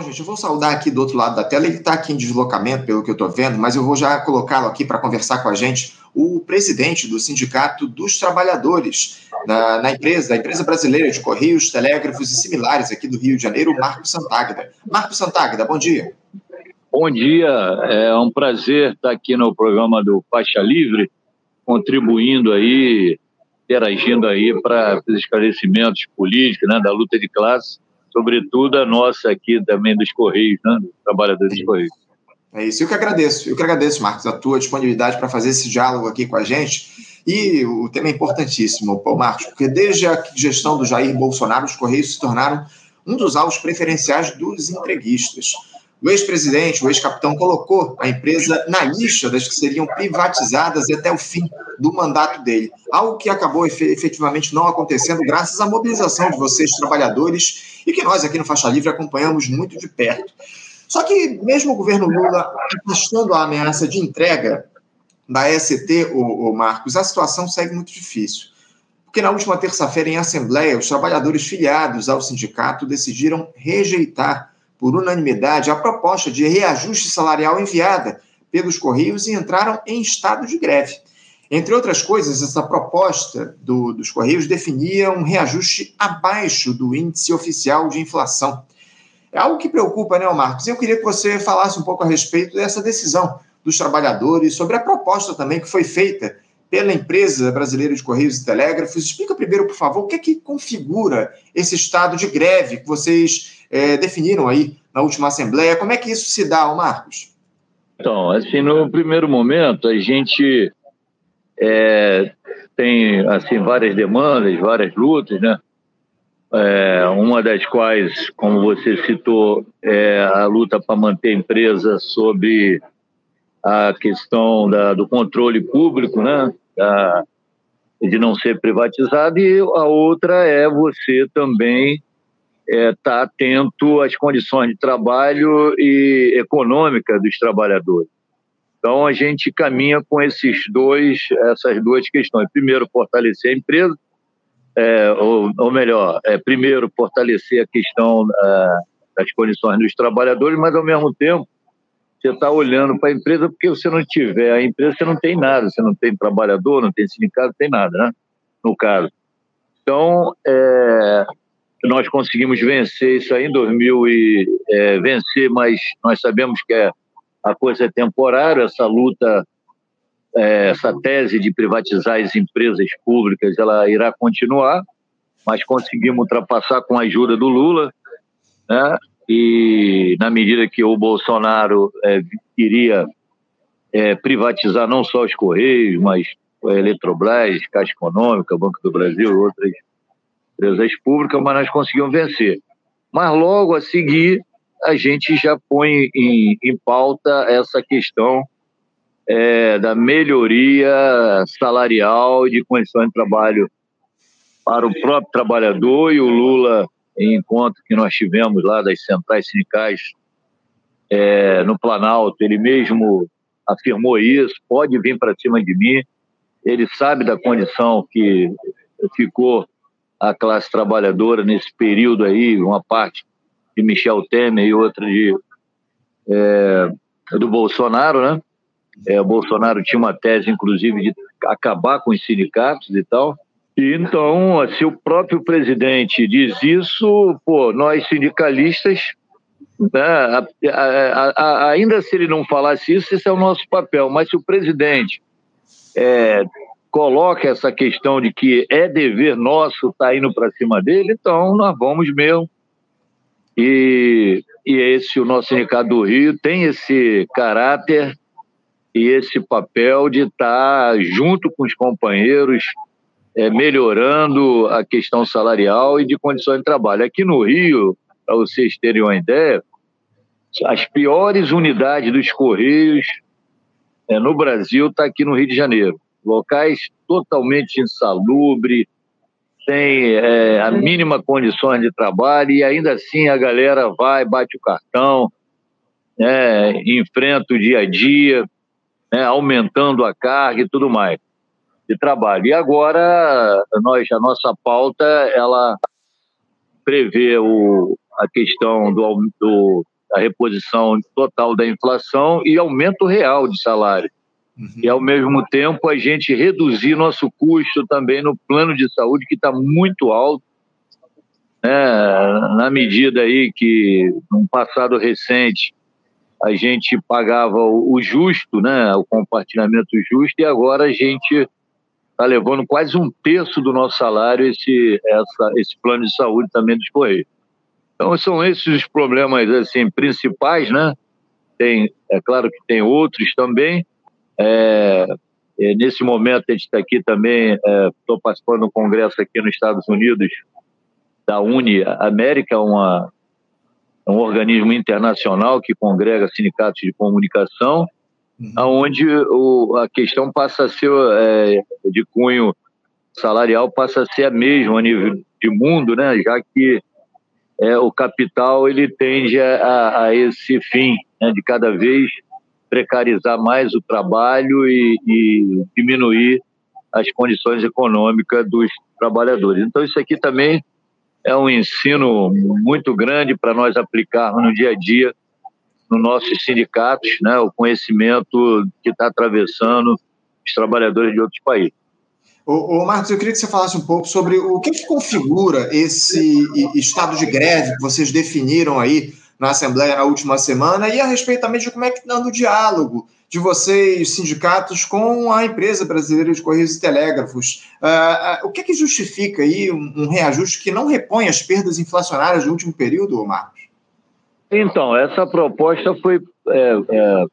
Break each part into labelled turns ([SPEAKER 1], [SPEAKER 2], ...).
[SPEAKER 1] Bom, gente, eu vou saudar aqui do outro lado da tela. Ele está aqui em deslocamento, pelo que eu estou vendo, mas eu vou já colocá-lo aqui para conversar com a gente, o presidente do Sindicato dos Trabalhadores na, na, empresa, da empresa brasileira de Correios, Telégrafos e similares aqui do Rio de Janeiro, Marco Santáguida. Marco Santáguida, bom dia.
[SPEAKER 2] Bom dia, é um prazer estar aqui no programa do Faixa Livre, contribuindo aí, interagindo aí para os esclarecimentos políticos, né, da luta de classe sobretudo a nossa aqui também dos Correios, né? dos trabalhadores dos Correios.
[SPEAKER 1] É isso, eu que agradeço, eu que agradeço, Marcos, a tua disponibilidade para fazer esse diálogo aqui com a gente. E o tema é importantíssimo, Paulo Marcos, porque desde a gestão do Jair Bolsonaro, os Correios se tornaram um dos alvos preferenciais dos entreguistas. O ex-presidente, o ex-capitão, colocou a empresa na lista das que seriam privatizadas até o fim do mandato dele. Algo que acabou efetivamente não acontecendo graças à mobilização de vocês, trabalhadores, e que nós aqui no Faixa Livre acompanhamos muito de perto. Só que, mesmo o governo Lula afastando a ameaça de entrega da ST, o, o Marcos, a situação segue muito difícil. Porque na última terça-feira, em Assembleia, os trabalhadores filiados ao sindicato decidiram rejeitar por unanimidade a proposta de reajuste salarial enviada pelos Correios e entraram em estado de greve. Entre outras coisas, essa proposta do, dos Correios definia um reajuste abaixo do índice oficial de inflação. É algo que preocupa, né, Marcos? Eu queria que você falasse um pouco a respeito dessa decisão dos trabalhadores, sobre a proposta também que foi feita pela empresa brasileira de Correios e Telégrafos. Explica primeiro, por favor, o que é que configura esse estado de greve que vocês é, definiram aí na última Assembleia. Como é que isso se dá, Marcos?
[SPEAKER 2] Então, assim, no primeiro momento, a gente é, tem assim várias demandas, várias lutas, né? É, uma das quais, como você citou, é a luta para manter a empresa sob a questão da, do controle público, né? Da, de não ser privatizada, e a outra é você também estar é, tá atento às condições de trabalho e econômica dos trabalhadores. Então a gente caminha com esses dois, essas duas questões. Primeiro, fortalecer a empresa, é, ou, ou, melhor, é, primeiro fortalecer a questão é, das condições dos trabalhadores, mas ao mesmo tempo você está olhando para a empresa porque você não tiver a empresa você não tem nada, você não tem trabalhador, não tem sindicato, não tem nada, né? No caso. Então, é, nós conseguimos vencer isso aí em 2000 e é, vencer, mas nós sabemos que é, a coisa é temporária, essa luta, é, essa tese de privatizar as empresas públicas, ela irá continuar, mas conseguimos ultrapassar com a ajuda do Lula, né? E na medida que o Bolsonaro é, queria é, privatizar não só os Correios, mas a Eletrobras, Caixa Econômica, Banco do Brasil, outras empresas públicas, mas nós conseguimos vencer. Mas logo a seguir, a gente já põe em, em pauta essa questão é, da melhoria salarial e de condições de trabalho para o próprio trabalhador e o Lula, em encontro que nós tivemos lá das centrais sindicais é, no Planalto, ele mesmo afirmou isso, pode vir para cima de mim, ele sabe da condição que ficou a classe trabalhadora nesse período aí, uma parte de Michel Temer e outra de é, do Bolsonaro, né? É, o Bolsonaro tinha uma tese, inclusive, de acabar com os sindicatos e tal. E então, se o próprio presidente diz isso, pô, nós sindicalistas, né, a, a, a, ainda se ele não falasse isso, esse é o nosso papel. Mas se o presidente é, coloca essa questão de que é dever nosso estar tá indo para cima dele, então nós vamos mesmo. E, e esse, o nosso sindicato do Rio, tem esse caráter e esse papel de estar tá junto com os companheiros, é, melhorando a questão salarial e de condições de trabalho. Aqui no Rio, para vocês terem uma ideia, as piores unidades dos Correios é, no Brasil está aqui no Rio de Janeiro locais totalmente insalubres, sem é, a mínima condições de trabalho, e ainda assim a galera vai, bate o cartão, né, enfrenta o dia a dia, né, aumentando a carga e tudo mais de trabalho. E agora nós, a nossa pauta ela prevê o, a questão do, do, da reposição total da inflação e aumento real de salário. E, ao mesmo tempo, a gente reduzir nosso custo também no plano de saúde, que está muito alto, né? na medida aí que, num passado recente, a gente pagava o justo, né? o compartilhamento justo, e agora a gente está levando quase um terço do nosso salário esse, essa, esse plano de saúde também dos Correios. Então, são esses os problemas assim, principais, né? Tem, é claro que tem outros também. É, é, nesse momento, a gente está aqui também, estou é, participando do congresso aqui nos Estados Unidos, da Uni América, uma, um organismo internacional que congrega sindicatos de comunicação, uhum. onde o, a questão passa a ser é, de cunho salarial passa a ser a mesma a nível de mundo, né? Já que é, o capital ele tende a, a esse fim né? de cada vez precarizar mais o trabalho e, e diminuir as condições econômicas dos trabalhadores. Então isso aqui também é um ensino muito grande para nós aplicarmos no dia a dia nos nossos sindicatos, né, o conhecimento que está atravessando os trabalhadores de outros países.
[SPEAKER 1] Ô, Marcos, eu queria que você falasse um pouco sobre o que, que configura esse estado de greve que vocês definiram aí na Assembleia na última semana e a respeito também de como é que está o diálogo de vocês, sindicatos, com a empresa brasileira de Correios e Telégrafos. Uh, uh, o que, que justifica aí um, um, reajuste que não repõe as perdas inflacionárias do último período, Marcos?
[SPEAKER 2] Então, essa proposta foi, é, é,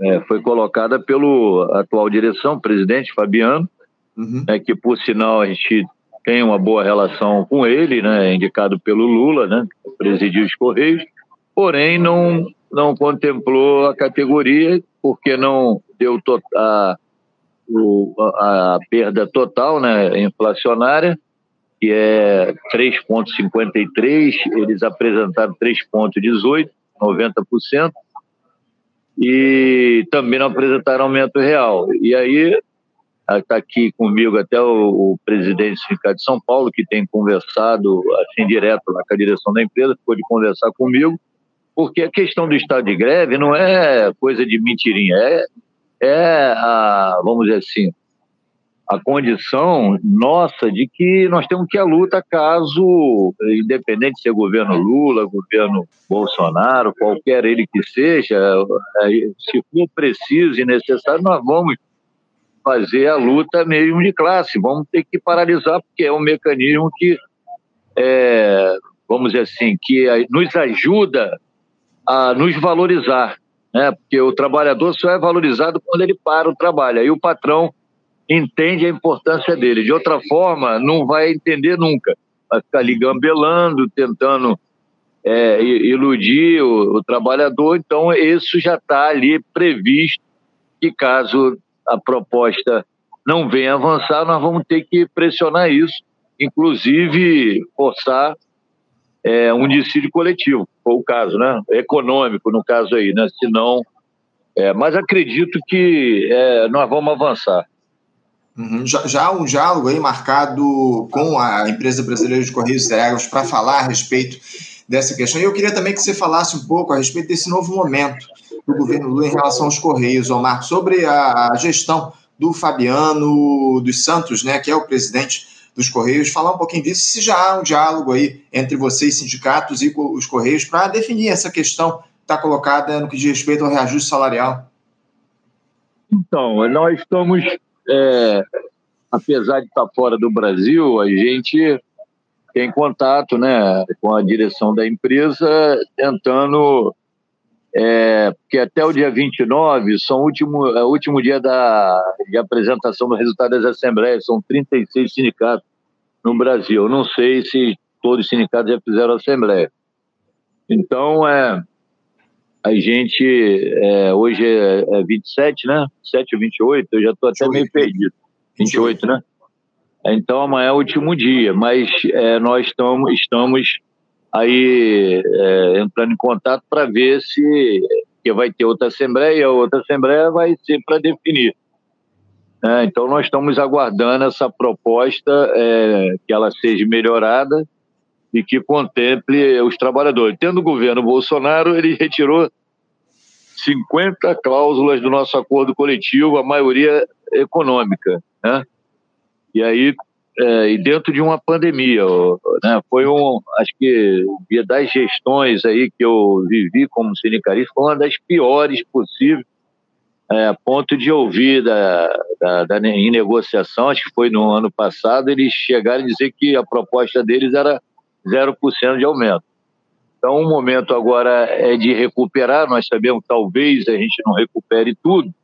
[SPEAKER 2] é, foi colocada pelo atual direção, presidente Fabiano, uhum. né, que por sinal a gente tem uma boa relação com ele, né, indicado pelo Lula, né, que presidiu os Correios, porém não, não contemplou a categoria porque não deu a, a, a perda total né, inflacionária, que é 3,53, eles apresentaram 3,18, 90%, e também não apresentaram aumento real. E aí está aqui comigo até o, o, presidente do Sindicato de São Paulo, que tem conversado assim direto lá com a direção da empresa, ficou de conversar comigo, porque a questão do estado de greve não é coisa de mentirinha, é, é a, vamos dizer assim, a condição nossa de que nós temos que à luta caso, independente se é governo Lula, governo Bolsonaro, qualquer ele que seja, é, se for preciso e necessário, nós vamos fazer a luta mesmo de classe, vamos ter que paralisar, porque é um mecanismo que, é, vamos dizer assim, que nos ajuda a nos valorizar, né? porque o trabalhador só é valorizado quando ele para o trabalho, aí o patrão entende a importância dele. De outra forma, não vai entender nunca. Vai ficar ali gambelando, tentando é, iludir o, o, trabalhador. Então, isso já está ali previsto que caso a proposta não venha avançar, nós vamos ter que pressionar isso, inclusive forçar é, um dissídio coletivo, foi o caso, né? Econômico, no caso aí, né? Senão, é, mas acredito que é, nós vamos avançar.
[SPEAKER 1] Uhum. Já, já, há um diálogo aí marcado com a empresa brasileira de Correios e Telégrafos para falar a respeito dessa questão. E eu queria também que você falasse um pouco a respeito desse novo momento do governo Lula em relação aos Correios, Omar, sobre a, a gestão do Fabiano dos Santos, né, que é o presidente dos Correios, falar um pouquinho disso, se já há um diálogo aí entre vocês, sindicatos e os Correios, para definir essa questão que está colocada no que diz respeito ao reajuste salarial.
[SPEAKER 2] Então, nós estamos é, apesar de estar fora do Brasil, a gente tem contato né, com a direção da empresa, tentando. É, porque até o dia 29 são último, é o último dia da, de apresentação do resultado das assembleias, são 36 sindicatos no Brasil. Eu não sei se todos os sindicatos já fizeram assembleia. Então, é, a gente, é, hoje é, é 27, né? 7 ou 28, eu já estou até meio perdido. 28, né? Então amanhã é o último dia, mas é, nós estamos, estamos aí é, entrando em contato para ver se que vai ter outra assembleia, outra assembleia vai ser para definir. É, então nós estamos aguardando essa proposta, é, que ela seja melhorada e que contemple os trabalhadores. Tendo o governo Bolsonaro, ele retirou 50 cláusulas do nosso acordo coletivo, a maioria econômica, né? E aí, é, e dentro de uma pandemia, né? Foi um, acho que das gestões aí que eu vivi como sindicalista, foi uma das piores possíveis, é, a ponto de ouvir da, da, da, em negociação, acho que foi no ano passado, eles chegaram a dizer que a proposta deles era 0% de aumento. Então, o momento agora é de recuperar. Nós sabemos talvez a gente não recupere tudo,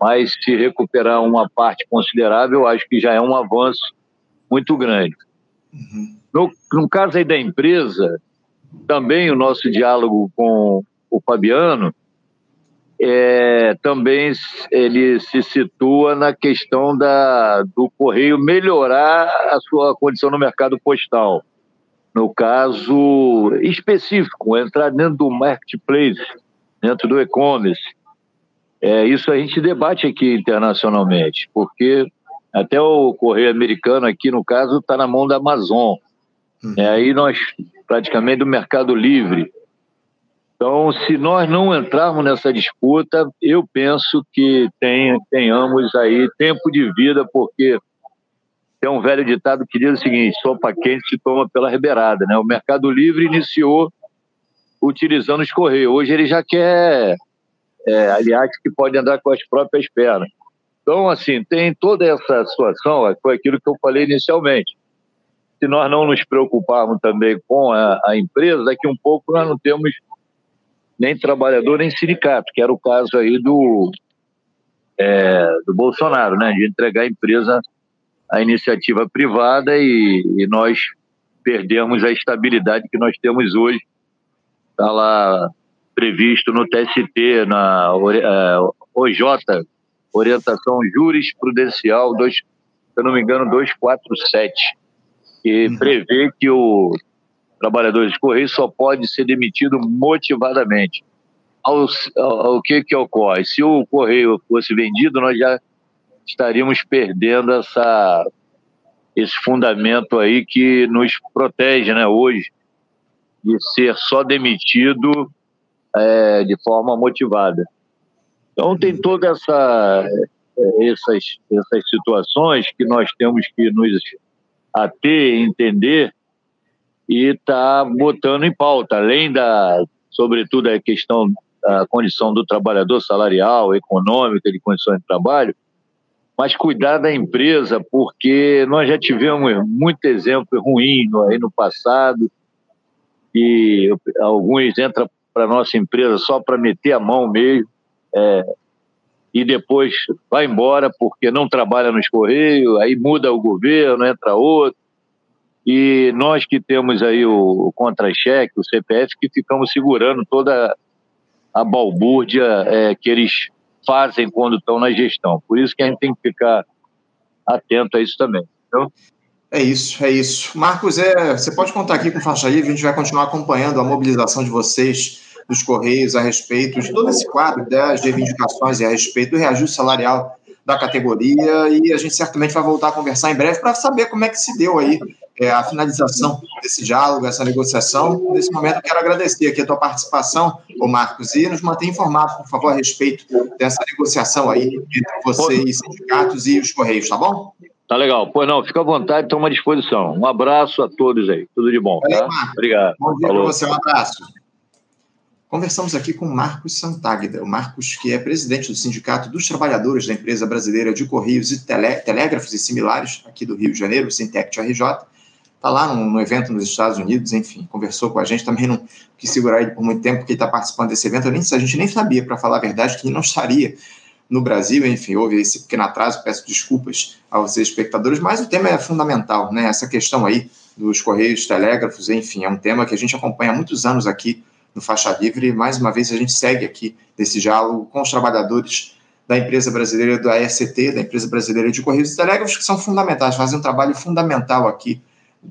[SPEAKER 2] mas se recuperar uma parte considerável, acho que já é um avanço muito grande. Uhum. No, no caso aí da empresa, também o nosso diálogo com o Fabiano é, também ele se situa na questão da, do correio melhorar a sua condição no mercado postal no caso específico, entrar dentro do marketplace, dentro do e-commerce. É, isso a gente debate aqui internacionalmente, porque até o correio americano aqui, no caso, está na mão da Amazon. Uhum. É, aí nós, praticamente, do Mercado Livre. Então, se nós não entrarmos nessa disputa, eu penso que tem, tenhamos aí tempo de vida, porque tem um velho ditado que diz o seguinte: sopa quente se toma pela ribeirada. Né? O Mercado Livre iniciou utilizando os correios. Hoje ele já quer é, aliás, que pode andar com as próprias pernas. Então, assim, tem toda essa situação, é, foi aquilo que eu falei inicialmente. Se nós não nos preocuparmos também com a, a empresa, daqui um pouco nós não temos nem trabalhador nem sindicato, que era o caso aí do, é, do Bolsonaro, né, de entregar a empresa a iniciativa privada e, e nós perdemos a estabilidade que nós temos hoje. Está lá previsto no TST, na OJ, é, Orientação Jurisprudencial, dois, se eu não me engano, 247, que uhum. prevê que o trabalhador de Correio só pode ser demitido motivadamente. O que, que ocorre? Se o Correio fosse vendido, nós já estaríamos perdendo essa, esse fundamento aí que nos protege né, hoje de ser só demitido é, de forma motivada. Então tem toda essa essas essas situações que nós temos que nos ater, entender e tá botando em pauta, além da sobretudo a questão da condição do trabalhador salarial, econômica, de condições de trabalho, mas cuidar da empresa, porque nós já tivemos muito exemplo ruim aí no passado, e alguns entram para nossa empresa só para meter a mão mesmo, é, e depois vai embora porque não trabalha nos Correios, aí muda o governo, entra outro, e nós que temos aí o, o contra-cheque, o CPF, que ficamos segurando toda a balbúrdia é, que eles fazem quando estão na gestão. Por isso que a gente tem que ficar atento a isso também. Então,
[SPEAKER 1] é isso, é isso. Marcos, é, você pode contar aqui com o Faixa Livre, a gente vai continuar acompanhando a mobilização de vocês dos Correios a respeito de todo esse quadro das reivindicações e a respeito do reajuste salarial da categoria e a gente certamente vai voltar a conversar em breve para saber como é que se deu aí é, a finalização desse diálogo, essa negociação. Nesse momento, quero agradecer aqui a tua participação, ô Marcos, e nos manter informados, por favor, a respeito dessa negociação aí entre vocês, sindicatos e os Correios, tá bom?
[SPEAKER 2] Tá legal. Pois não, fica à vontade, estamos à disposição. Um abraço a todos aí. Tudo de bom. Tá? Obrigado.
[SPEAKER 1] Bom dia para você, um abraço. Conversamos aqui com Marcos Santáguida, o Marcos que é presidente do Sindicato dos Trabalhadores da Empresa Brasileira de Correios e Tele, Telégrafos e Similares, aqui do Rio de Janeiro, Sintec RJ. Está lá num, num, evento nos Estados Unidos, enfim, conversou com a gente, também não quis segurar ele por muito tempo, porque ele está participando desse evento. Nem, a gente nem sabia, para falar a verdade, que ele não estaria no Brasil, enfim, houve esse pequeno atraso, peço desculpas aos espectadores, mas o tema é fundamental, né? Essa questão aí dos Correios, Telégrafos, enfim, é um tema que a gente acompanha há muitos anos aqui no Faixa Livre. Mais uma vez, a gente segue aqui desse diálogo com os trabalhadores da empresa brasileira da EST, da empresa brasileira de Correios e Telégrafos, que são fundamentais, fazem um trabalho fundamental aqui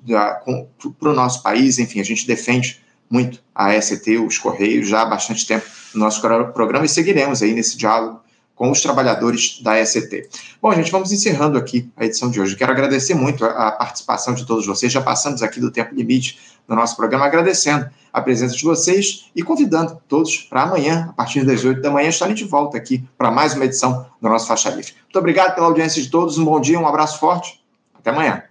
[SPEAKER 1] para o nosso país. Enfim, a gente defende muito a EST, os Correios, já há bastante tempo no nosso programa e seguiremos aí nesse diálogo com os trabalhadores da SCT. Bom, gente, vamos encerrando aqui a edição de hoje. Quero agradecer muito a, participação de todos vocês. Já passamos aqui do tempo limite no nosso programa, agradecendo a presença de vocês e convidando todos para amanhã, a partir das 8 da manhã, estarem de volta aqui para mais uma edição do nosso Faixa Livre. Muito obrigado pela audiência de todos, um bom dia, um abraço forte. Até amanhã.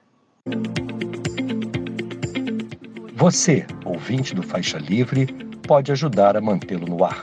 [SPEAKER 3] Você, ouvinte do Faixa Livre, pode ajudar a mantê-lo no ar